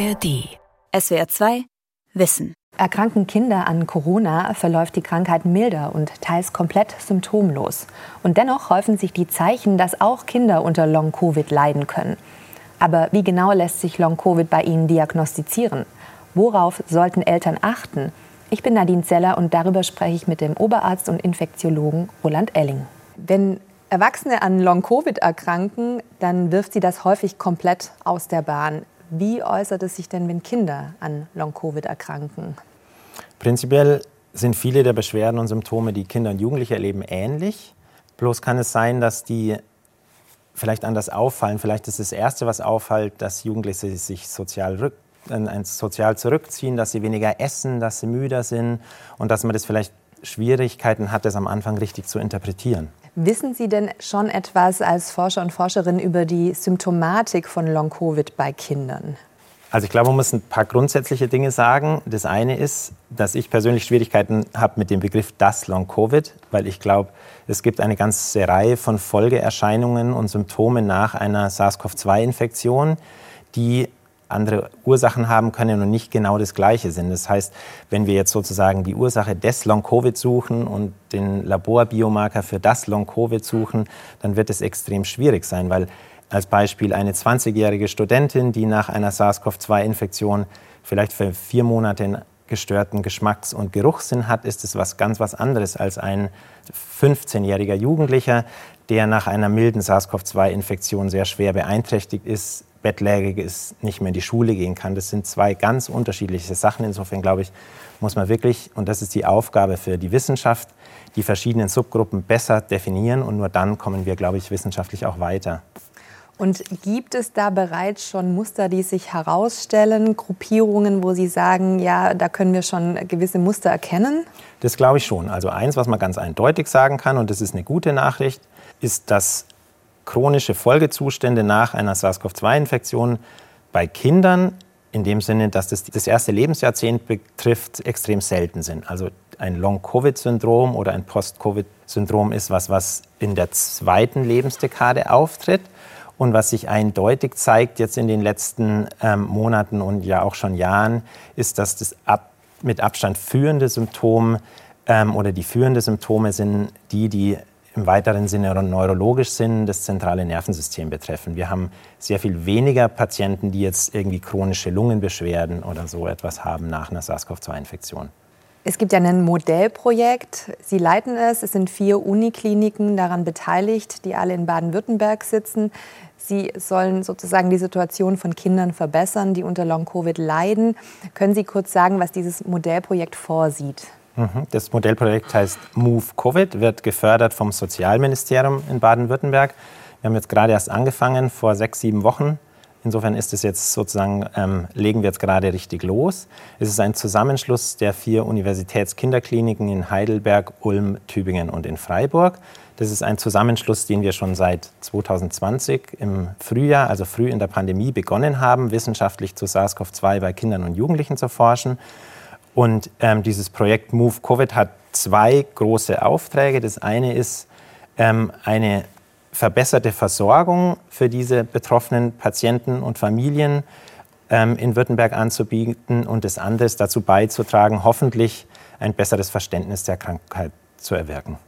ARD. SWR 2 Wissen. Erkranken Kinder an Corona, verläuft die Krankheit milder und teils komplett symptomlos. Und dennoch häufen sich die Zeichen, dass auch Kinder unter Long-Covid leiden können. Aber wie genau lässt sich Long-Covid bei ihnen diagnostizieren? Worauf sollten Eltern achten? Ich bin Nadine Zeller und darüber spreche ich mit dem Oberarzt und Infektiologen Roland Elling. Wenn Erwachsene an Long-Covid erkranken, dann wirft sie das häufig komplett aus der Bahn. Wie äußert es sich denn, wenn Kinder an Long-Covid erkranken? Prinzipiell sind viele der Beschwerden und Symptome, die Kinder und Jugendliche erleben, ähnlich. Bloß kann es sein, dass die vielleicht anders auffallen. Vielleicht ist das Erste, was auffällt, dass Jugendliche sich sozial, rück, sozial zurückziehen, dass sie weniger essen, dass sie müder sind und dass man das vielleicht Schwierigkeiten hat, das am Anfang richtig zu interpretieren. Wissen Sie denn schon etwas als Forscher und Forscherin über die Symptomatik von Long-Covid bei Kindern? Also ich glaube, man muss ein paar grundsätzliche Dinge sagen. Das eine ist, dass ich persönlich Schwierigkeiten habe mit dem Begriff das Long-Covid, weil ich glaube, es gibt eine ganze Reihe von Folgeerscheinungen und Symptomen nach einer SARS-CoV-2-Infektion, die andere Ursachen haben können und nicht genau das Gleiche sind. Das heißt, wenn wir jetzt sozusagen die Ursache des Long-Covid suchen und den Laborbiomarker für das Long-Covid suchen, dann wird es extrem schwierig sein, weil als Beispiel eine 20-jährige Studentin, die nach einer SARS-CoV-2-Infektion vielleicht für vier Monate einen gestörten Geschmacks- und Geruchssinn hat, ist es was ganz was anderes als ein 15-jähriger Jugendlicher, der nach einer milden SARS-CoV-2-Infektion sehr schwer beeinträchtigt ist, bettlägerig ist, nicht mehr in die Schule gehen kann. Das sind zwei ganz unterschiedliche Sachen. Insofern glaube ich, muss man wirklich, und das ist die Aufgabe für die Wissenschaft, die verschiedenen Subgruppen besser definieren und nur dann kommen wir, glaube ich, wissenschaftlich auch weiter. Und gibt es da bereits schon Muster, die sich herausstellen, Gruppierungen, wo Sie sagen, ja, da können wir schon gewisse Muster erkennen? Das glaube ich schon. Also eins, was man ganz eindeutig sagen kann, und das ist eine gute Nachricht, ist, dass chronische Folgezustände nach einer SARS-CoV-2-Infektion bei Kindern in dem Sinne, dass das das erste Lebensjahrzehnt betrifft, extrem selten sind. Also ein Long-Covid-Syndrom oder ein Post-Covid-Syndrom ist was, was in der zweiten Lebensdekade auftritt und was sich eindeutig zeigt jetzt in den letzten ähm, Monaten und ja auch schon Jahren, ist, dass das ab, mit Abstand führende Symptom ähm, oder die führende Symptome sind die, die im weiteren Sinne neurologisch sind, das zentrale Nervensystem betreffen. Wir haben sehr viel weniger Patienten, die jetzt irgendwie chronische Lungenbeschwerden oder so etwas haben nach einer SARS-CoV-2-Infektion. Es gibt ja ein Modellprojekt. Sie leiten es. Es sind vier Unikliniken daran beteiligt, die alle in Baden-Württemberg sitzen. Sie sollen sozusagen die Situation von Kindern verbessern, die unter Long-Covid leiden. Können Sie kurz sagen, was dieses Modellprojekt vorsieht? Mhm. Das Modellprojekt heißt Move Covid, wird gefördert vom Sozialministerium in Baden-Württemberg. Wir haben jetzt gerade erst angefangen, vor sechs, sieben Wochen. Insofern ist es jetzt sozusagen, ähm, legen wir jetzt gerade richtig los. Es ist ein Zusammenschluss der vier Universitätskinderkliniken in Heidelberg, Ulm, Tübingen und in Freiburg. Das ist ein Zusammenschluss, den wir schon seit 2020 im Frühjahr, also früh in der Pandemie, begonnen haben, wissenschaftlich zu SARS-CoV-2 bei Kindern und Jugendlichen zu forschen. Und ähm, dieses Projekt Move Covid hat zwei große Aufträge. Das eine ist ähm, eine verbesserte Versorgung für diese betroffenen Patienten und Familien ähm, in Württemberg anzubieten und das andere ist dazu beizutragen, hoffentlich ein besseres Verständnis der Krankheit zu erwirken.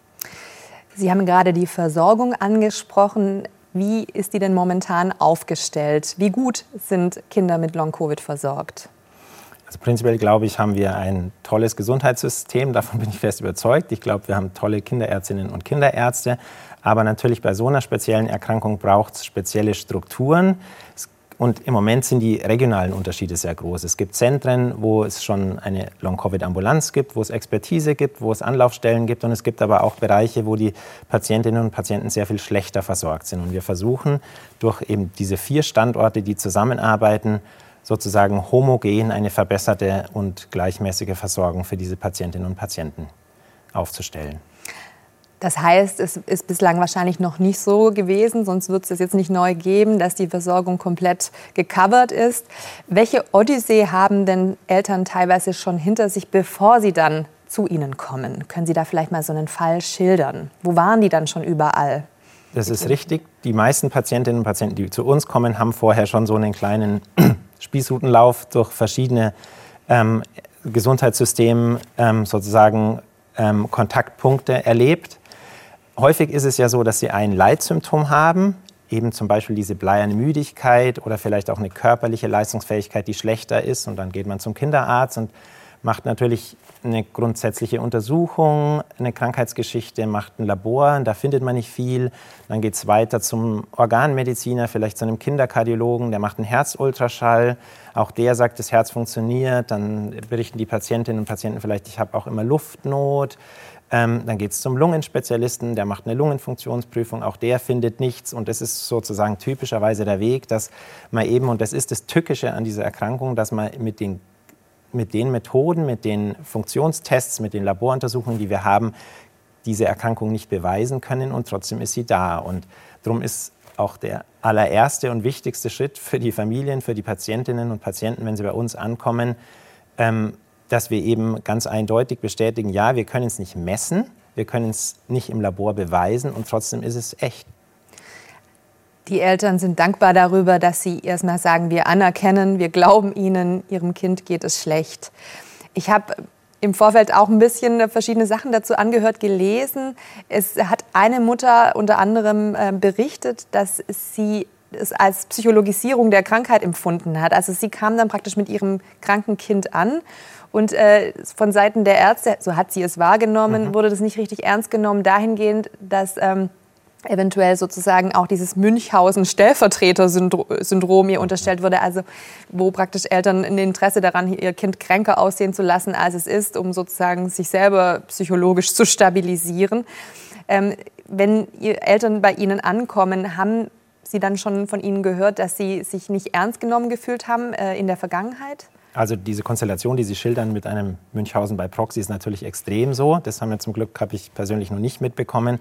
Sie haben gerade die Versorgung angesprochen. Wie ist die denn momentan aufgestellt? Wie gut sind Kinder mit Long-Covid versorgt? Also prinzipiell glaube ich, haben wir ein tolles Gesundheitssystem. Davon bin ich fest überzeugt. Ich glaube, wir haben tolle Kinderärztinnen und Kinderärzte. Aber natürlich bei so einer speziellen Erkrankung braucht es spezielle Strukturen. Und im Moment sind die regionalen Unterschiede sehr groß. Es gibt Zentren, wo es schon eine Long-Covid-Ambulanz gibt, wo es Expertise gibt, wo es Anlaufstellen gibt. Und es gibt aber auch Bereiche, wo die Patientinnen und Patienten sehr viel schlechter versorgt sind. Und wir versuchen durch eben diese vier Standorte, die zusammenarbeiten, sozusagen homogen eine verbesserte und gleichmäßige Versorgung für diese Patientinnen und Patienten aufzustellen. Das heißt, es ist bislang wahrscheinlich noch nicht so gewesen, sonst wird es jetzt nicht neu geben, dass die Versorgung komplett gecovert ist. Welche Odyssee haben denn Eltern teilweise schon hinter sich, bevor sie dann zu Ihnen kommen? Können Sie da vielleicht mal so einen Fall schildern? Wo waren die dann schon überall? Das ist richtig. Die meisten Patientinnen und Patienten, die zu uns kommen, haben vorher schon so einen kleinen Spießrutenlauf durch verschiedene ähm, Gesundheitssysteme ähm, sozusagen ähm, Kontaktpunkte erlebt. Häufig ist es ja so, dass sie ein Leitsymptom haben, eben zum Beispiel diese bleierne Müdigkeit oder vielleicht auch eine körperliche Leistungsfähigkeit, die schlechter ist. Und dann geht man zum Kinderarzt und macht natürlich eine grundsätzliche Untersuchung, eine Krankheitsgeschichte, macht ein Labor, da findet man nicht viel. Dann geht es weiter zum Organmediziner, vielleicht zu einem Kinderkardiologen, der macht einen Herzultraschall. Auch der sagt, das Herz funktioniert. Dann berichten die Patientinnen und Patienten vielleicht, ich habe auch immer Luftnot. Ähm, dann geht es zum Lungenspezialisten, der macht eine Lungenfunktionsprüfung, auch der findet nichts. Und das ist sozusagen typischerweise der Weg, dass man eben, und das ist das Tückische an dieser Erkrankung, dass man mit den mit den Methoden, mit den Funktionstests, mit den Laboruntersuchungen, die wir haben, diese Erkrankung nicht beweisen können und trotzdem ist sie da. Und darum ist auch der allererste und wichtigste Schritt für die Familien, für die Patientinnen und Patienten, wenn sie bei uns ankommen, ähm, dass wir eben ganz eindeutig bestätigen, ja, wir können es nicht messen, wir können es nicht im Labor beweisen und trotzdem ist es echt. Die Eltern sind dankbar darüber, dass sie erstmal sagen, wir anerkennen, wir glauben ihnen, ihrem Kind geht es schlecht. Ich habe im Vorfeld auch ein bisschen verschiedene Sachen dazu angehört, gelesen. Es hat eine Mutter unter anderem äh, berichtet, dass sie es als Psychologisierung der Krankheit empfunden hat. Also sie kam dann praktisch mit ihrem kranken Kind an und äh, von Seiten der Ärzte, so hat sie es wahrgenommen, mhm. wurde das nicht richtig ernst genommen, dahingehend, dass ähm, eventuell sozusagen auch dieses Münchhausen-Stellvertreter-Syndrom ihr unterstellt wurde, also wo praktisch Eltern ein Interesse daran, ihr Kind kränker aussehen zu lassen, als es ist, um sozusagen sich selber psychologisch zu stabilisieren. Ähm, wenn Eltern bei Ihnen ankommen, haben Sie dann schon von Ihnen gehört, dass Sie sich nicht ernst genommen gefühlt haben äh, in der Vergangenheit? Also diese Konstellation, die Sie schildern mit einem Münchhausen bei Proxy, ist natürlich extrem so. Das haben wir zum Glück, habe ich persönlich noch nicht mitbekommen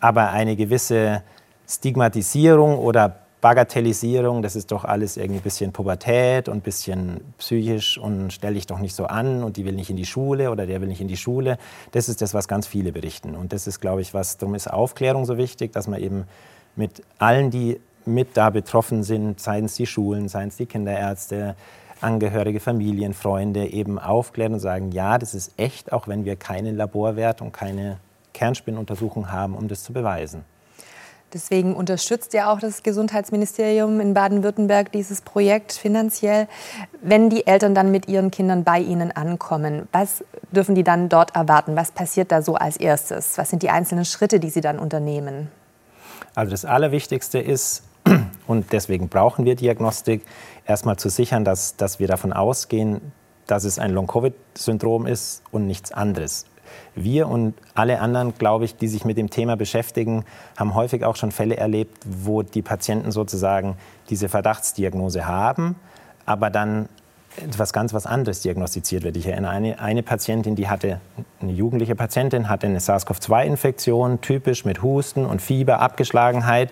aber eine gewisse Stigmatisierung oder Bagatellisierung, das ist doch alles irgendwie ein bisschen Pubertät und ein bisschen psychisch und stell dich doch nicht so an und die will nicht in die Schule oder der will nicht in die Schule. Das ist das, was ganz viele berichten. Und das ist, glaube ich, was, darum ist Aufklärung so wichtig, dass man eben mit allen, die mit da betroffen sind, seien es die Schulen, seien es die Kinderärzte, Angehörige, Familien, Freunde, eben aufklären und sagen, ja, das ist echt, auch wenn wir keinen Laborwert und keine Kernspinnuntersuchung haben, um das zu beweisen. Deswegen unterstützt ja auch das Gesundheitsministerium in Baden-Württemberg dieses Projekt finanziell. Wenn die Eltern dann mit ihren Kindern bei Ihnen ankommen, was dürfen die dann dort erwarten? Was passiert da so als erstes? Was sind die einzelnen Schritte, die Sie dann unternehmen? Also das Allerwichtigste ist, und deswegen brauchen wir Diagnostik, erstmal zu sichern, dass, dass wir davon ausgehen, dass es ein Long-Covid-Syndrom ist und nichts anderes wir und alle anderen, glaube ich, die sich mit dem Thema beschäftigen, haben häufig auch schon Fälle erlebt, wo die Patienten sozusagen diese Verdachtsdiagnose haben, aber dann etwas ganz was anderes diagnostiziert wird. Ich erinnere eine, eine Patientin, die hatte, eine jugendliche Patientin, hatte eine SARS-CoV-2-Infektion, typisch mit Husten und Fieber, Abgeschlagenheit.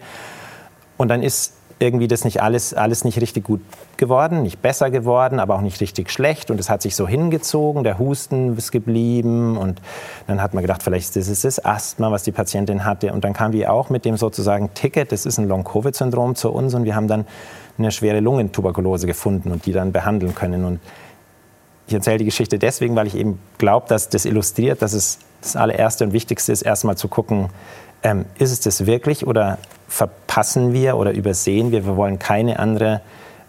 Und dann ist irgendwie das nicht alles, alles nicht richtig gut geworden, nicht besser geworden, aber auch nicht richtig schlecht. Und es hat sich so hingezogen, der Husten ist geblieben. Und dann hat man gedacht, vielleicht ist es das Asthma, was die Patientin hatte. Und dann kam die auch mit dem sozusagen Ticket, das ist ein Long-Covid-Syndrom zu uns. Und wir haben dann eine schwere Lungentuberkulose gefunden und die dann behandeln können. Und ich erzähle die Geschichte deswegen, weil ich eben glaube, dass das illustriert, dass es das allererste und wichtigste ist, erstmal zu gucken, ähm, ist es das wirklich oder verpassen wir oder übersehen wir? Wir wollen keine andere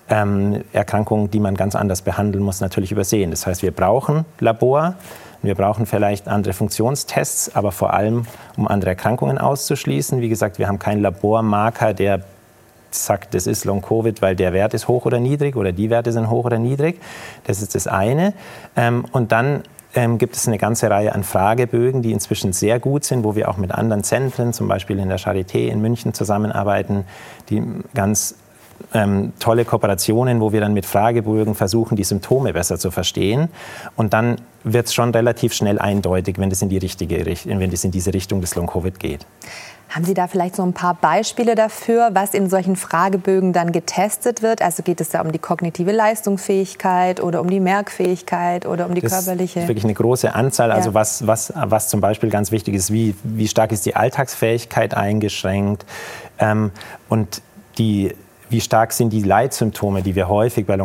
ähm, Erkrankung, die man ganz anders behandeln muss, natürlich übersehen. Das heißt, wir brauchen Labor, wir brauchen vielleicht andere Funktionstests, aber vor allem, um andere Erkrankungen auszuschließen. Wie gesagt, wir haben keinen Labormarker, der sagt, das ist Long-Covid, weil der Wert ist hoch oder niedrig oder die Werte sind hoch oder niedrig. Das ist das eine. Ähm, und dann ähm, gibt es eine ganze Reihe an Fragebögen, die inzwischen sehr gut sind, wo wir auch mit anderen Zentren, zum Beispiel in der Charité in München zusammenarbeiten, die ganz ähm, tolle Kooperationen, wo wir dann mit Fragebögen versuchen, die Symptome besser zu verstehen. Und dann wird es schon relativ schnell eindeutig, wenn es in die richtige wenn es in diese Richtung des Long Covid geht. Haben Sie da vielleicht so ein paar Beispiele dafür, was in solchen Fragebögen dann getestet wird? Also geht es da um die kognitive Leistungsfähigkeit oder um die Merkfähigkeit oder um die das körperliche? Das ist wirklich eine große Anzahl. Also was, was, was zum Beispiel ganz wichtig ist, wie, wie stark ist die Alltagsfähigkeit eingeschränkt? Ähm, und die wie stark sind die Leitsymptome, die wir häufig bei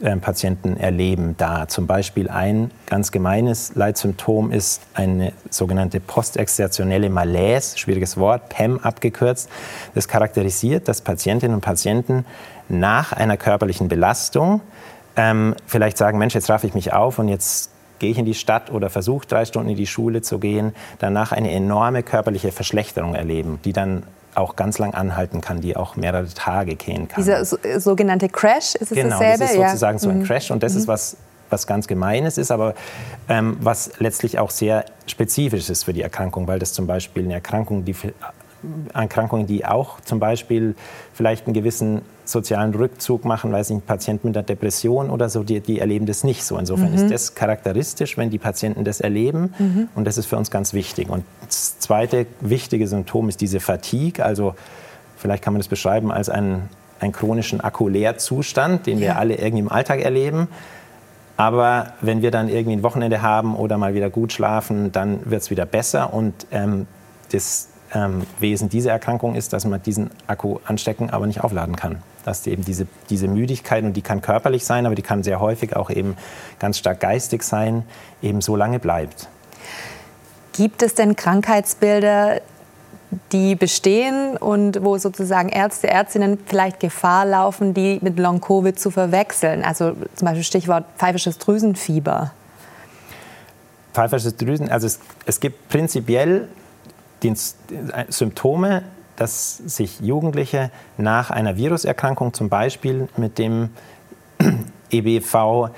Long-Covid-Patienten erleben, da. Zum Beispiel ein ganz gemeines Leitsymptom ist eine sogenannte postexertionelle Malaise, schwieriges Wort, PEM abgekürzt. Das charakterisiert, dass Patientinnen und Patienten nach einer körperlichen Belastung ähm, vielleicht sagen, Mensch, jetzt raff ich mich auf und jetzt gehe ich in die Stadt oder versuche drei Stunden in die Schule zu gehen, danach eine enorme körperliche Verschlechterung erleben, die dann auch ganz lang anhalten kann, die auch mehrere Tage gehen kann. Dieser so, sogenannte Crash, ist es genau, dasselbe? das ist sozusagen ja. so ein mhm. Crash und das mhm. ist was, was ganz Gemeines ist, aber ähm, was letztlich auch sehr spezifisch ist für die Erkrankung, weil das zum Beispiel eine Erkrankung, die Erkrankungen, die auch zum Beispiel vielleicht einen gewissen sozialen Rückzug machen, weiß nicht, ein Patient mit einer Depression oder so, die, die erleben das nicht so. Insofern mhm. ist das charakteristisch, wenn die Patienten das erleben mhm. und das ist für uns ganz wichtig. Und das zweite wichtige Symptom ist diese Fatigue, also vielleicht kann man das beschreiben als einen, einen chronischen Akkuleerzustand, den ja. wir alle irgendwie im Alltag erleben. Aber wenn wir dann irgendwie ein Wochenende haben oder mal wieder gut schlafen, dann wird es wieder besser und ähm, das ähm, Wesen dieser Erkrankung ist, dass man diesen Akku anstecken, aber nicht aufladen kann. Dass eben diese, diese Müdigkeit, und die kann körperlich sein, aber die kann sehr häufig auch eben ganz stark geistig sein, eben so lange bleibt. Gibt es denn Krankheitsbilder, die bestehen und wo sozusagen Ärzte, Ärztinnen vielleicht Gefahr laufen, die mit Long-Covid zu verwechseln? Also zum Beispiel Stichwort pfeifisches Drüsenfieber. Pfeifisches Drüsen, also es, es gibt prinzipiell die Symptome, dass sich Jugendliche nach einer Viruserkrankung zum Beispiel mit dem EBV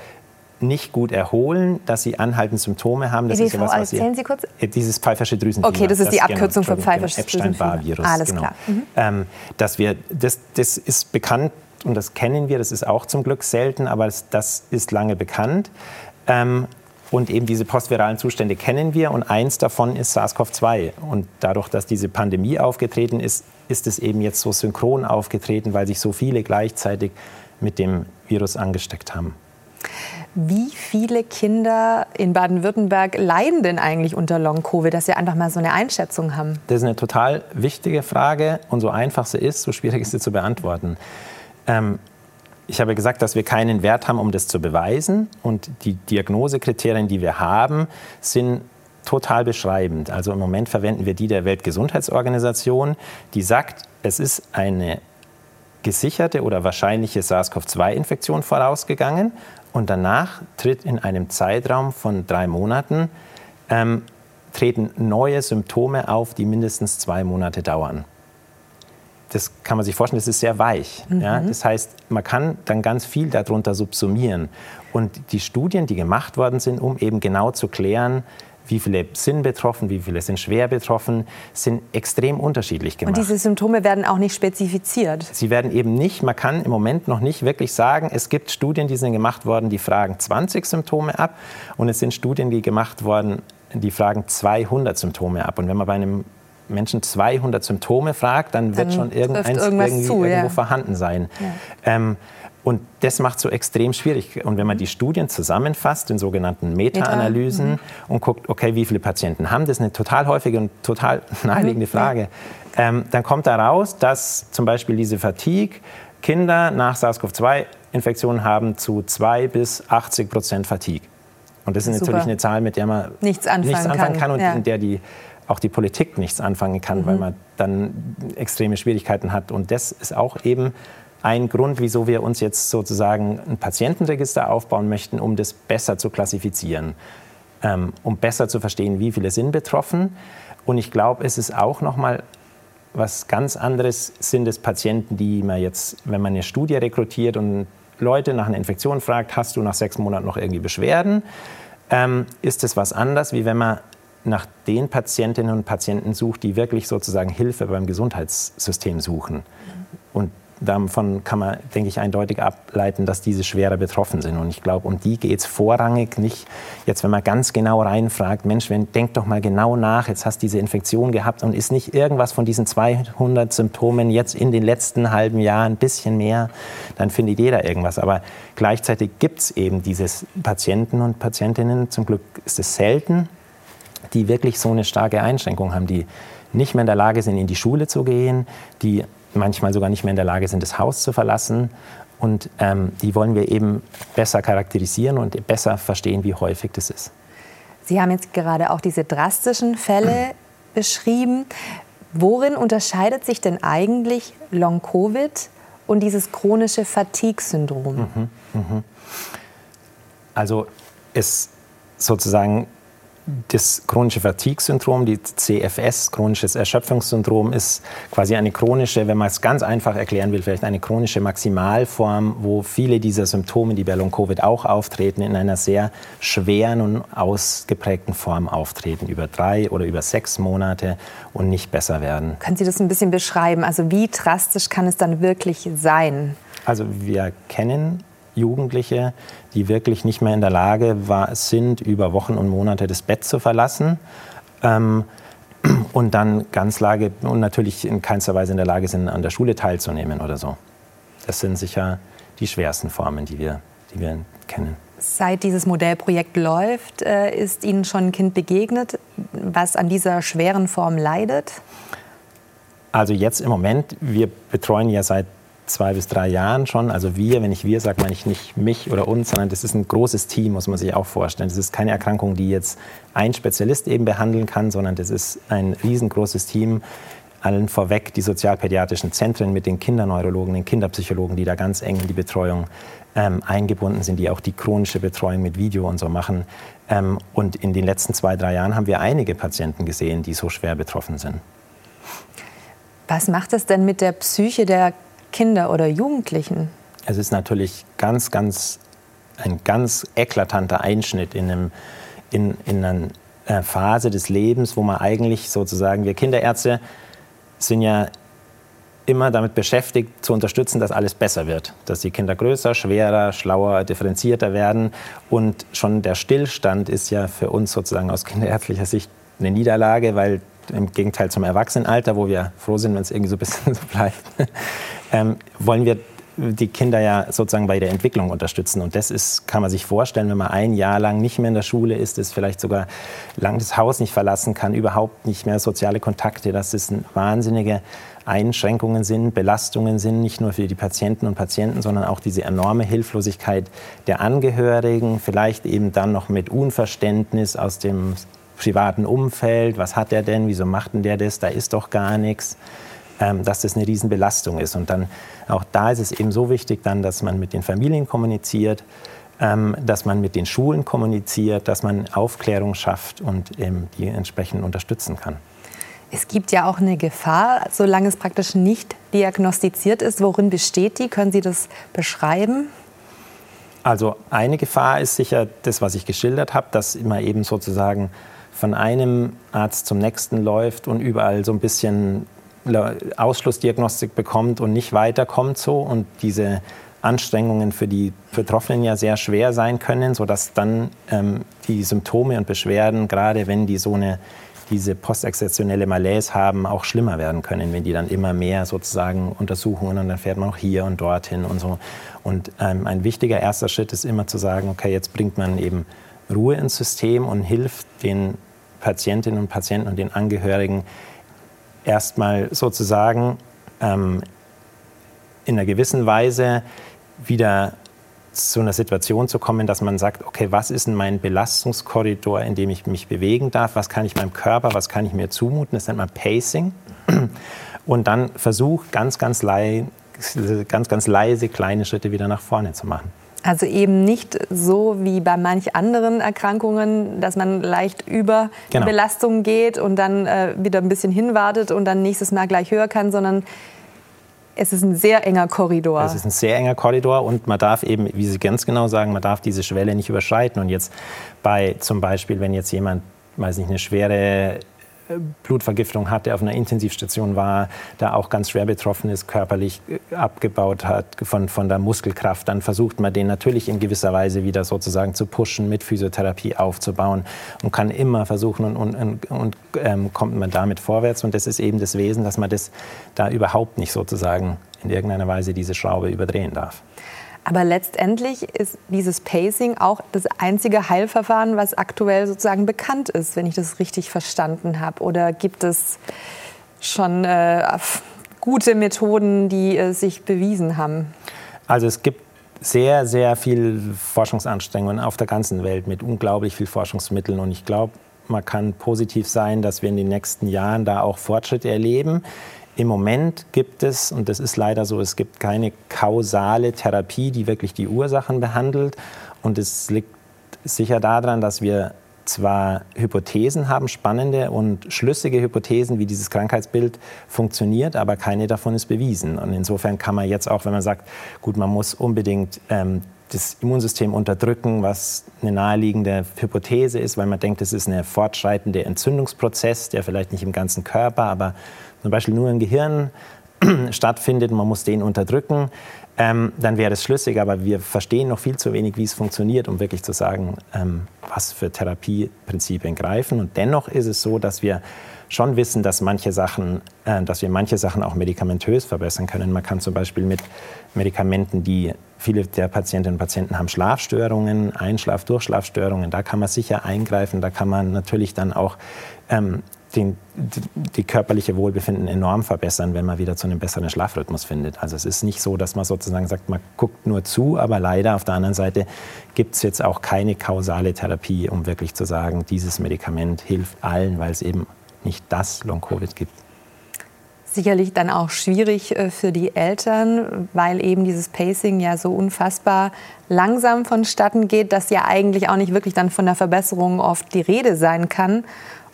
nicht gut erholen, dass sie anhaltend Symptome haben. Das EBV, ist sowas, was erzählen Sie kurz? Dieses pfeifersche Drüsenfieber. Okay, das ist das, die genau, Abkürzung genau, für pfeifersches genau, Epstein-Barr-Virus. Alles genau. klar. Mhm. Ähm, dass wir, das, das ist bekannt und das kennen wir, das ist auch zum Glück selten, aber das, das ist lange bekannt. Ähm, und eben diese postviralen Zustände kennen wir und eins davon ist SARS-CoV-2. Und dadurch, dass diese Pandemie aufgetreten ist, ist es eben jetzt so synchron aufgetreten, weil sich so viele gleichzeitig mit dem Virus angesteckt haben. Wie viele Kinder in Baden-Württemberg leiden denn eigentlich unter Long-Covid, dass Sie einfach mal so eine Einschätzung haben? Das ist eine total wichtige Frage und so einfach sie ist, so schwierig ist sie zu beantworten. Ähm, ich habe gesagt, dass wir keinen Wert haben, um das zu beweisen. Und die Diagnosekriterien, die wir haben, sind total beschreibend. Also im Moment verwenden wir die der Weltgesundheitsorganisation, die sagt, es ist eine gesicherte oder wahrscheinliche SARS-CoV-2-Infektion vorausgegangen und danach tritt in einem Zeitraum von drei Monaten ähm, treten neue Symptome auf, die mindestens zwei Monate dauern das kann man sich vorstellen, das ist sehr weich. Mhm. Ja? Das heißt, man kann dann ganz viel darunter subsumieren. Und die Studien, die gemacht worden sind, um eben genau zu klären, wie viele sind betroffen, wie viele sind schwer betroffen, sind extrem unterschiedlich gemacht. Und diese Symptome werden auch nicht spezifiziert? Sie werden eben nicht, man kann im Moment noch nicht wirklich sagen, es gibt Studien, die sind gemacht worden, die fragen 20 Symptome ab und es sind Studien, die gemacht worden, die fragen 200 Symptome ab. Und wenn man bei einem Menschen 200 Symptome fragt, dann, dann wird schon irgendeins irgendwie zu, irgendwo ja. vorhanden sein. Ja. Ähm, und das macht es so extrem schwierig. Und wenn man die Studien zusammenfasst, in sogenannten Meta-Analysen, Meta. mhm. und guckt, okay, wie viele Patienten haben, das ist eine total häufige und total naheliegende mhm. Frage, ähm, dann kommt da raus, dass zum Beispiel diese Fatigue Kinder nach SARS-CoV-2-Infektionen haben zu 2 bis 80 Prozent Fatigue. Und das ist Super. natürlich eine Zahl, mit der man nichts anfangen, nichts anfangen kann. kann und ja. in der die auch die Politik nichts anfangen kann, mhm. weil man dann extreme Schwierigkeiten hat. Und das ist auch eben ein Grund, wieso wir uns jetzt sozusagen ein Patientenregister aufbauen möchten, um das besser zu klassifizieren, ähm, um besser zu verstehen, wie viele sind betroffen. Und ich glaube, es ist auch noch mal was ganz anderes sind es Patienten, die man jetzt, wenn man eine Studie rekrutiert und Leute nach einer Infektion fragt, hast du nach sechs Monaten noch irgendwie Beschwerden? Ähm, ist es was anderes, wie wenn man nach den Patientinnen und Patienten sucht, die wirklich sozusagen Hilfe beim Gesundheitssystem suchen. Und davon kann man, denke ich, eindeutig ableiten, dass diese schwerer betroffen sind. Und ich glaube, um die geht es vorrangig nicht. Jetzt, wenn man ganz genau reinfragt, Mensch, wenn, denk doch mal genau nach, jetzt hast du diese Infektion gehabt und ist nicht irgendwas von diesen 200 Symptomen jetzt in den letzten halben Jahren ein bisschen mehr, dann findet jeder irgendwas. Aber gleichzeitig gibt es eben diese Patienten und Patientinnen, zum Glück ist es selten, die wirklich so eine starke Einschränkung haben, die nicht mehr in der Lage sind, in die Schule zu gehen, die manchmal sogar nicht mehr in der Lage sind, das Haus zu verlassen. Und ähm, die wollen wir eben besser charakterisieren und besser verstehen, wie häufig das ist. Sie haben jetzt gerade auch diese drastischen Fälle beschrieben. Worin unterscheidet sich denn eigentlich Long-Covid und dieses chronische Fatigue-Syndrom? Mhm, mh. Also es sozusagen das chronische Fatigue-Syndrom, die CFS, chronisches Erschöpfungssyndrom, ist quasi eine chronische, wenn man es ganz einfach erklären will, vielleicht eine chronische Maximalform, wo viele dieser Symptome, die bei Long-Covid auch auftreten, in einer sehr schweren und ausgeprägten Form auftreten, über drei oder über sechs Monate und nicht besser werden. Können Sie das ein bisschen beschreiben? Also wie drastisch kann es dann wirklich sein? Also wir kennen Jugendliche, die wirklich nicht mehr in der Lage war, sind, über Wochen und Monate das Bett zu verlassen. Ähm, und dann ganz Lage und natürlich in keinster Weise in der Lage sind, an der Schule teilzunehmen oder so. Das sind sicher die schwersten Formen, die wir, die wir kennen. Seit dieses Modellprojekt läuft, äh, ist Ihnen schon ein Kind begegnet, was an dieser schweren Form leidet? Also jetzt im Moment, wir betreuen ja seit zwei bis drei Jahren schon. Also wir, wenn ich wir sage, meine ich nicht mich oder uns, sondern das ist ein großes Team, muss man sich auch vorstellen. Das ist keine Erkrankung, die jetzt ein Spezialist eben behandeln kann, sondern das ist ein riesengroßes Team. Allen vorweg die sozialpädiatrischen Zentren mit den Kinderneurologen, den Kinderpsychologen, die da ganz eng in die Betreuung ähm, eingebunden sind, die auch die chronische Betreuung mit Video und so machen. Ähm, und in den letzten zwei, drei Jahren haben wir einige Patienten gesehen, die so schwer betroffen sind. Was macht es denn mit der Psyche der Kinder oder Jugendlichen? Es ist natürlich ganz, ganz ein ganz eklatanter Einschnitt in, einem, in, in einer äh, Phase des Lebens, wo man eigentlich sozusagen, wir Kinderärzte sind ja immer damit beschäftigt, zu unterstützen, dass alles besser wird. Dass die Kinder größer, schwerer, schlauer, differenzierter werden. Und schon der Stillstand ist ja für uns sozusagen aus kinderärztlicher Sicht eine Niederlage, weil im Gegenteil zum Erwachsenenalter, wo wir froh sind, wenn es irgendwie so ein bisschen so bleibt, ähm, wollen wir die Kinder ja sozusagen bei der Entwicklung unterstützen. Und das ist, kann man sich vorstellen, wenn man ein Jahr lang nicht mehr in der Schule ist, ist vielleicht sogar lang das Haus nicht verlassen kann, überhaupt nicht mehr soziale Kontakte, dass es wahnsinnige Einschränkungen sind, Belastungen sind, nicht nur für die Patienten und Patienten, sondern auch diese enorme Hilflosigkeit der Angehörigen, vielleicht eben dann noch mit Unverständnis aus dem privaten Umfeld, was hat er denn, wieso macht denn der das, da ist doch gar nichts, dass das eine Riesenbelastung ist. Und dann auch da ist es eben so wichtig, dann, dass man mit den Familien kommuniziert, ähm, dass man mit den Schulen kommuniziert, dass man Aufklärung schafft und die entsprechend unterstützen kann. Es gibt ja auch eine Gefahr, solange es praktisch nicht diagnostiziert ist. Worin besteht die? Können Sie das beschreiben? Also eine Gefahr ist sicher das, was ich geschildert habe, dass immer eben sozusagen von einem Arzt zum nächsten läuft und überall so ein bisschen Ausschlussdiagnostik bekommt und nicht weiterkommt so und diese Anstrengungen für die Betroffenen ja sehr schwer sein können, sodass dann ähm, die Symptome und Beschwerden, gerade wenn die so eine diese postexzeptionelle Malaise haben, auch schlimmer werden können, wenn die dann immer mehr sozusagen Untersuchungen und dann fährt man auch hier und dorthin und so. Und ähm, ein wichtiger erster Schritt ist immer zu sagen, okay, jetzt bringt man eben Ruhe ins System und hilft den Patientinnen und Patienten und den Angehörigen erstmal sozusagen ähm, in einer gewissen Weise wieder zu einer Situation zu kommen, dass man sagt, okay, was ist denn mein Belastungskorridor, in dem ich mich bewegen darf? Was kann ich meinem Körper, was kann ich mir zumuten? Das nennt man Pacing. Und dann versucht ganz, ganz, lei ganz, ganz leise kleine Schritte wieder nach vorne zu machen. Also eben nicht so wie bei manch anderen Erkrankungen, dass man leicht über genau. Belastungen geht und dann äh, wieder ein bisschen hinwartet und dann nächstes Mal gleich höher kann, sondern es ist ein sehr enger Korridor. Es ist ein sehr enger Korridor und man darf eben, wie Sie ganz genau sagen, man darf diese Schwelle nicht überschreiten. Und jetzt bei zum Beispiel, wenn jetzt jemand, weiß nicht, eine schwere Blutvergiftung hatte, auf einer Intensivstation war, da auch ganz schwer betroffen ist, körperlich äh, abgebaut hat von, von der Muskelkraft, dann versucht man den natürlich in gewisser Weise wieder sozusagen zu pushen, mit Physiotherapie aufzubauen und kann immer versuchen und, und, und, und ähm, kommt man damit vorwärts. Und das ist eben das Wesen, dass man das da überhaupt nicht sozusagen in irgendeiner Weise diese Schraube überdrehen darf. Aber letztendlich ist dieses Pacing auch das einzige Heilverfahren, was aktuell sozusagen bekannt ist, wenn ich das richtig verstanden habe. Oder gibt es schon äh, gute Methoden, die äh, sich bewiesen haben? Also es gibt sehr, sehr viel Forschungsanstrengungen auf der ganzen Welt mit unglaublich viel Forschungsmitteln. Und ich glaube, man kann positiv sein, dass wir in den nächsten Jahren da auch Fortschritte erleben. Im Moment gibt es, und das ist leider so, es gibt keine kausale Therapie, die wirklich die Ursachen behandelt. Und es liegt sicher daran, dass wir zwar Hypothesen haben, spannende und schlüssige Hypothesen, wie dieses Krankheitsbild funktioniert, aber keine davon ist bewiesen. Und insofern kann man jetzt auch, wenn man sagt, gut, man muss unbedingt ähm, das Immunsystem unterdrücken, was eine naheliegende Hypothese ist, weil man denkt, es ist ein fortschreitender Entzündungsprozess, der vielleicht nicht im ganzen Körper, aber zum Beispiel nur im Gehirn stattfindet. Man muss den unterdrücken ähm, dann wäre es schlüssig. Aber wir verstehen noch viel zu wenig, wie es funktioniert, um wirklich zu sagen, ähm, was für Therapieprinzipien greifen. Und dennoch ist es so, dass wir schon wissen, dass manche Sachen, äh, dass wir manche Sachen auch medikamentös verbessern können. Man kann zum Beispiel mit Medikamenten, die viele der Patientinnen und Patienten haben Schlafstörungen, Einschlaf-, Durchschlafstörungen, da kann man sicher eingreifen. Da kann man natürlich dann auch ähm, den, die körperliche Wohlbefinden enorm verbessern, wenn man wieder zu einem besseren Schlafrhythmus findet. Also es ist nicht so, dass man sozusagen sagt, man guckt nur zu, aber leider auf der anderen Seite gibt es jetzt auch keine kausale Therapie, um wirklich zu sagen, dieses Medikament hilft allen, weil es eben nicht das Long-Covid gibt. Sicherlich dann auch schwierig äh, für die Eltern, weil eben dieses Pacing ja so unfassbar langsam vonstatten geht, dass ja eigentlich auch nicht wirklich dann von der Verbesserung oft die Rede sein kann.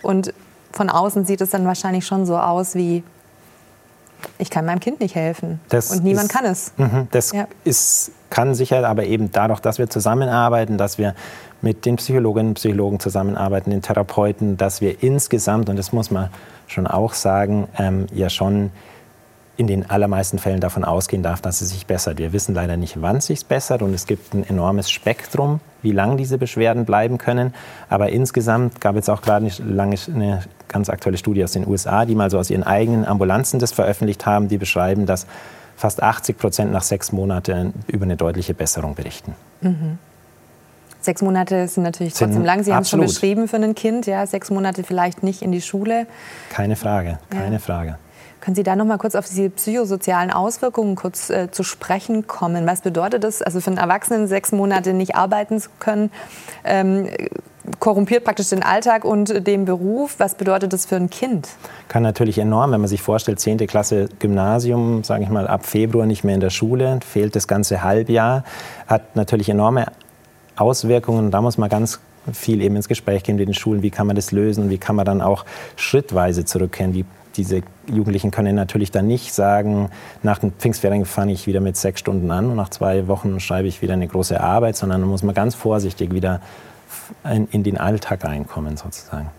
Und von außen sieht es dann wahrscheinlich schon so aus wie, ich kann meinem Kind nicht helfen. Das und niemand ist, kann es. Mh, das ja. ist, kann sicher, aber eben dadurch, dass wir zusammenarbeiten, dass wir mit den Psychologinnen und Psychologen zusammenarbeiten, den Therapeuten, dass wir insgesamt, und das muss man schon auch sagen, ähm, ja schon in den allermeisten Fällen davon ausgehen darf, dass es sich bessert. Wir wissen leider nicht, wann es sich bessert und es gibt ein enormes Spektrum, wie lange diese Beschwerden bleiben können. Aber insgesamt gab es auch gerade nicht lange eine ganz aktuelle Studie aus den USA, die mal so aus ihren eigenen Ambulanzen das veröffentlicht haben, die beschreiben, dass fast 80 Prozent nach sechs Monaten über eine deutliche Besserung berichten. Mhm. Sechs Monate sind natürlich sind trotzdem lang. Sie haben es schon beschrieben für ein Kind, ja, sechs Monate vielleicht nicht in die Schule. Keine Frage, keine ja. Frage. Können Sie da noch mal kurz auf diese psychosozialen Auswirkungen kurz äh, zu sprechen kommen? Was bedeutet das, also für einen Erwachsenen sechs Monate nicht arbeiten zu können, ähm, korrumpiert praktisch den Alltag und den Beruf. Was bedeutet das für ein Kind? Kann natürlich enorm, wenn man sich vorstellt, 10. Klasse Gymnasium, sage ich mal, ab Februar nicht mehr in der Schule, fehlt das ganze Halbjahr, hat natürlich enorme Auswirkungen. Da muss man ganz viel eben ins Gespräch gehen mit den Schulen. Wie kann man das lösen? Wie kann man dann auch schrittweise zurückkehren? Wie diese Jugendlichen können natürlich dann nicht sagen, nach den Pfingstferien fange ich wieder mit sechs Stunden an und nach zwei Wochen schreibe ich wieder eine große Arbeit, sondern da muss man ganz vorsichtig wieder in den Alltag reinkommen sozusagen.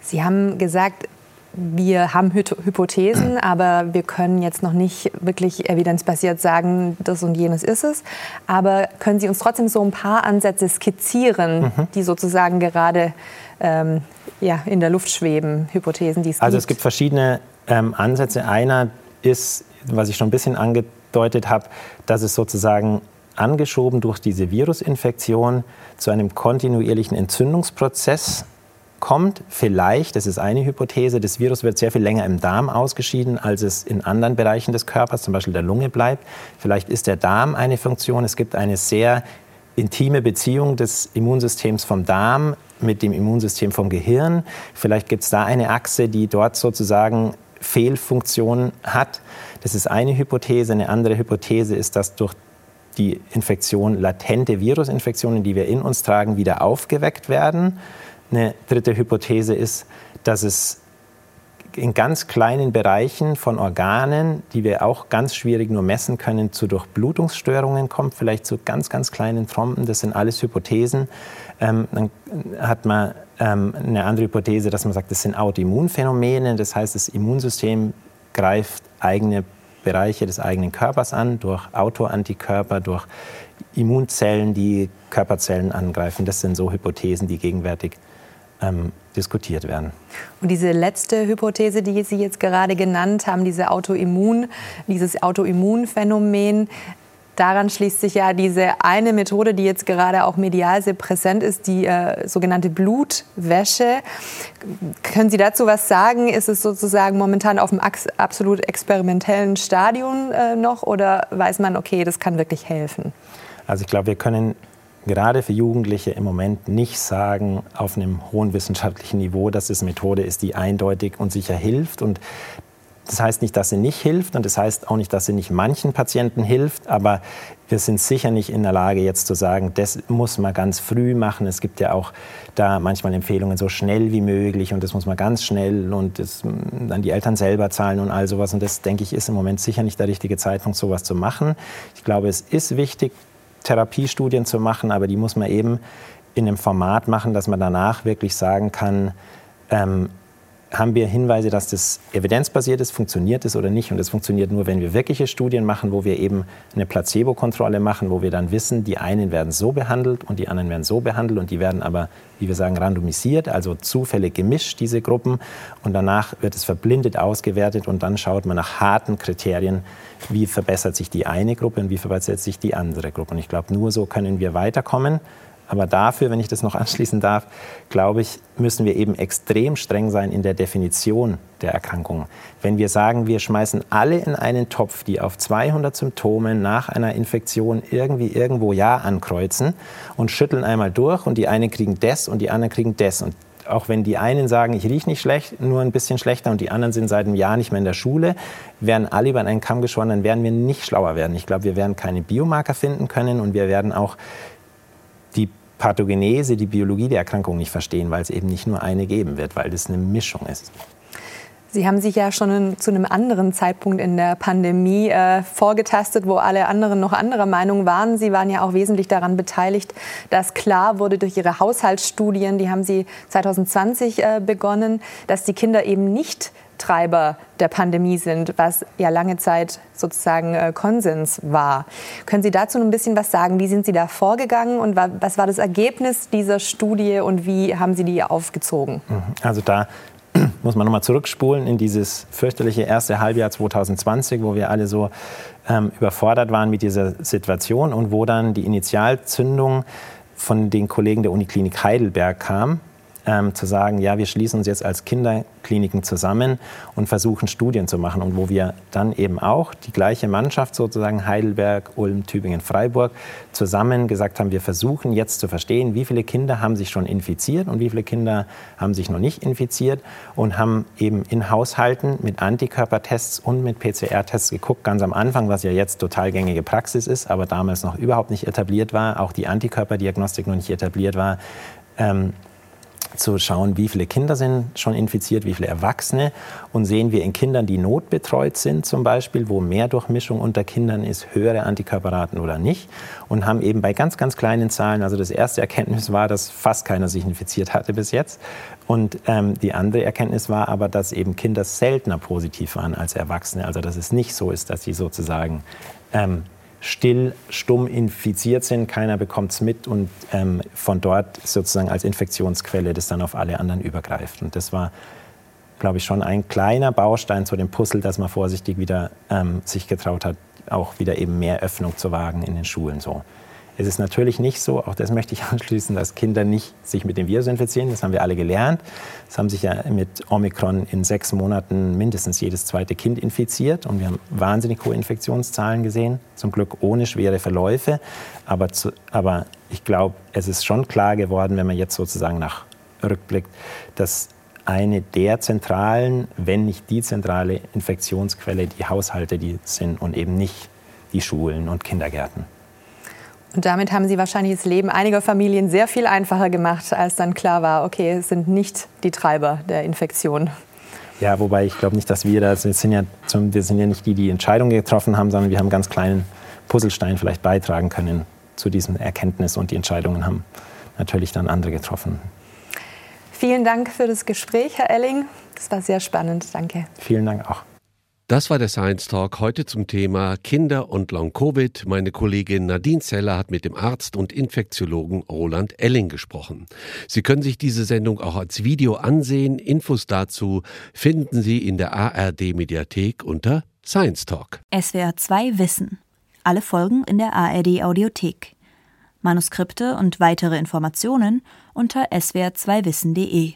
Sie haben gesagt, wir haben Hypothesen, aber wir können jetzt noch nicht wirklich evidenzbasiert sagen, das und jenes ist es. Aber können Sie uns trotzdem so ein paar Ansätze skizzieren, mhm. die sozusagen gerade ähm, ja, in der Luft schweben, Hypothesen, die es Also gibt? es gibt verschiedene ähm, Ansätze. Einer ist, was ich schon ein bisschen angedeutet habe, dass es sozusagen angeschoben durch diese Virusinfektion zu einem kontinuierlichen Entzündungsprozess kommt. Vielleicht, das ist eine Hypothese, das Virus wird sehr viel länger im Darm ausgeschieden, als es in anderen Bereichen des Körpers, zum Beispiel der Lunge, bleibt. Vielleicht ist der Darm eine Funktion. Es gibt eine sehr intime Beziehung des Immunsystems vom Darm mit dem Immunsystem vom Gehirn. Vielleicht gibt es da eine Achse, die dort sozusagen Fehlfunktionen hat. Das ist eine Hypothese. Eine andere Hypothese ist, dass durch die Infektion latente Virusinfektionen, die wir in uns tragen, wieder aufgeweckt werden. Eine dritte Hypothese ist, dass es in ganz kleinen Bereichen von Organen, die wir auch ganz schwierig nur messen können, zu Durchblutungsstörungen kommt, vielleicht zu ganz, ganz kleinen Trompen. Das sind alles Hypothesen. Ähm, dann hat man ähm, eine andere Hypothese, dass man sagt, das sind Autoimmunphänomene. Das heißt, das Immunsystem greift eigene Bereiche des eigenen Körpers an, durch Autoantikörper, durch Immunzellen, die Körperzellen angreifen. Das sind so Hypothesen, die gegenwärtig ähm, diskutiert werden. Und diese letzte Hypothese, die Sie jetzt gerade genannt haben, diese Autoimmun, dieses Autoimmunphänomen, daran schließt sich ja diese eine Methode, die jetzt gerade auch medial sehr präsent ist, die äh, sogenannte Blutwäsche. Können Sie dazu was sagen? Ist es sozusagen momentan auf dem absolut experimentellen Stadion äh, noch oder weiß man, okay, das kann wirklich helfen? Also ich glaube, wir können gerade für Jugendliche im Moment nicht sagen, auf einem hohen wissenschaftlichen Niveau, dass es Methode ist, die eindeutig und sicher hilft. Und das heißt nicht, dass sie nicht hilft und das heißt auch nicht, dass sie nicht manchen Patienten hilft, aber wir sind sicher nicht in der Lage, jetzt zu sagen, das muss man ganz früh machen. Es gibt ja auch da manchmal Empfehlungen so schnell wie möglich und das muss man ganz schnell und das, dann die Eltern selber zahlen und all sowas. Und das, denke ich, ist im Moment sicher nicht der richtige Zeitpunkt, sowas zu machen. Ich glaube, es ist wichtig, Therapiestudien zu machen, aber die muss man eben in einem Format machen, dass man danach wirklich sagen kann, ähm, haben wir Hinweise, dass das evidenzbasiert ist, funktioniert es oder nicht. Und es funktioniert nur, wenn wir wirkliche Studien machen, wo wir eben eine Placebo-Kontrolle machen, wo wir dann wissen, die einen werden so behandelt und die anderen werden so behandelt und die werden aber, wie wir sagen, randomisiert, also zufällig gemischt, diese Gruppen. Und danach wird es verblindet ausgewertet und dann schaut man nach harten Kriterien, wie verbessert sich die eine Gruppe und wie verbessert sich die andere Gruppe. Und ich glaube, nur so können wir weiterkommen. Aber dafür, wenn ich das noch anschließen darf, glaube ich, müssen wir eben extrem streng sein in der Definition der Erkrankung. Wenn wir sagen, wir schmeißen alle in einen Topf, die auf 200 Symptome nach einer Infektion irgendwie irgendwo Ja ankreuzen und schütteln einmal durch und die einen kriegen das und die anderen kriegen das. Und auch wenn die einen sagen, ich rieche nicht schlecht, nur ein bisschen schlechter und die anderen sind seit einem Jahr nicht mehr in der Schule, werden alle über einen Kamm geschoren, dann werden wir nicht schlauer werden. Ich glaube, wir werden keine Biomarker finden können und wir werden auch Pathogenese, die Biologie der Erkrankung nicht verstehen, weil es eben nicht nur eine geben wird, weil das eine Mischung ist. Sie haben sich ja schon zu einem anderen Zeitpunkt in der Pandemie äh, vorgetastet, wo alle anderen noch anderer Meinung waren. Sie waren ja auch wesentlich daran beteiligt, dass klar wurde durch Ihre Haushaltsstudien, die haben Sie 2020 äh, begonnen, dass die Kinder eben nicht Treiber der Pandemie sind, was ja lange Zeit sozusagen äh, Konsens war. Können Sie dazu ein bisschen was sagen? Wie sind Sie da vorgegangen und was war das Ergebnis dieser Studie und wie haben Sie die aufgezogen? Mhm. Also da muss man nochmal zurückspulen in dieses fürchterliche erste Halbjahr 2020, wo wir alle so ähm, überfordert waren mit dieser Situation und wo dann die Initialzündung von den Kollegen der Uniklinik Heidelberg kam ähm, zu sagen, ja, wir schließen uns jetzt als Kinderkliniken zusammen und versuchen Studien zu machen und wo wir dann eben auch die gleiche Mannschaft sozusagen Heidelberg, Ulm, Tübingen, Freiburg zusammen gesagt haben, wir versuchen jetzt zu verstehen, wie viele Kinder haben sich schon infiziert und wie viele Kinder haben sich noch nicht infiziert und haben eben in Haushalten mit Antikörpertests und mit PCR-Tests geguckt, ganz am Anfang, was ja jetzt total gängige Praxis ist, aber damals noch überhaupt nicht etabliert war, auch die Antikörperdiagnostik noch nicht etabliert war. Ähm, zu schauen, wie viele Kinder sind schon infiziert, wie viele Erwachsene. Und sehen wir in Kindern, die notbetreut sind zum Beispiel, wo mehr Durchmischung unter Kindern ist, höhere Antikörperraten oder nicht. Und haben eben bei ganz, ganz kleinen Zahlen, also das erste Erkenntnis war, dass fast keiner sich infiziert hatte bis jetzt. Und ähm, die andere Erkenntnis war aber, dass eben Kinder seltener positiv waren als Erwachsene. Also dass es nicht so ist, dass sie sozusagen ähm, still, stumm infiziert sind, keiner bekommt es mit und ähm, von dort sozusagen als Infektionsquelle das dann auf alle anderen übergreift. Und das war, glaube ich, schon ein kleiner Baustein zu dem Puzzle, dass man vorsichtig wieder ähm, sich getraut hat, auch wieder eben mehr Öffnung zu wagen in den Schulen. So. Es ist natürlich nicht so, auch das möchte ich anschließen, dass Kinder nicht sich mit dem Virus infizieren. Das haben wir alle gelernt. Es haben sich ja mit Omikron in sechs Monaten mindestens jedes zweite Kind infiziert. Und wir haben wahnsinnig hohe Infektionszahlen gesehen. Zum Glück ohne schwere Verläufe. Aber, zu, aber ich glaube, es ist schon klar geworden, wenn man jetzt sozusagen nach rückblickt, dass eine der zentralen, wenn nicht die zentrale Infektionsquelle die Haushalte die sind und eben nicht die Schulen und Kindergärten. Und damit haben Sie wahrscheinlich das Leben einiger Familien sehr viel einfacher gemacht, als dann klar war, okay, es sind nicht die Treiber der Infektion. Ja, wobei ich glaube nicht, dass wir das, wir sind, ja, wir sind ja nicht die, die Entscheidungen getroffen haben, sondern wir haben ganz kleinen Puzzlestein vielleicht beitragen können zu diesem Erkenntnis und die Entscheidungen haben natürlich dann andere getroffen. Vielen Dank für das Gespräch, Herr Elling. Das war sehr spannend. Danke. Vielen Dank auch. Das war der Science Talk heute zum Thema Kinder und Long-Covid. Meine Kollegin Nadine Zeller hat mit dem Arzt und Infektiologen Roland Elling gesprochen. Sie können sich diese Sendung auch als Video ansehen. Infos dazu finden Sie in der ARD Mediathek unter Science Talk. SWR 2 Wissen. Alle Folgen in der ARD Audiothek. Manuskripte und weitere Informationen unter swr2wissen.de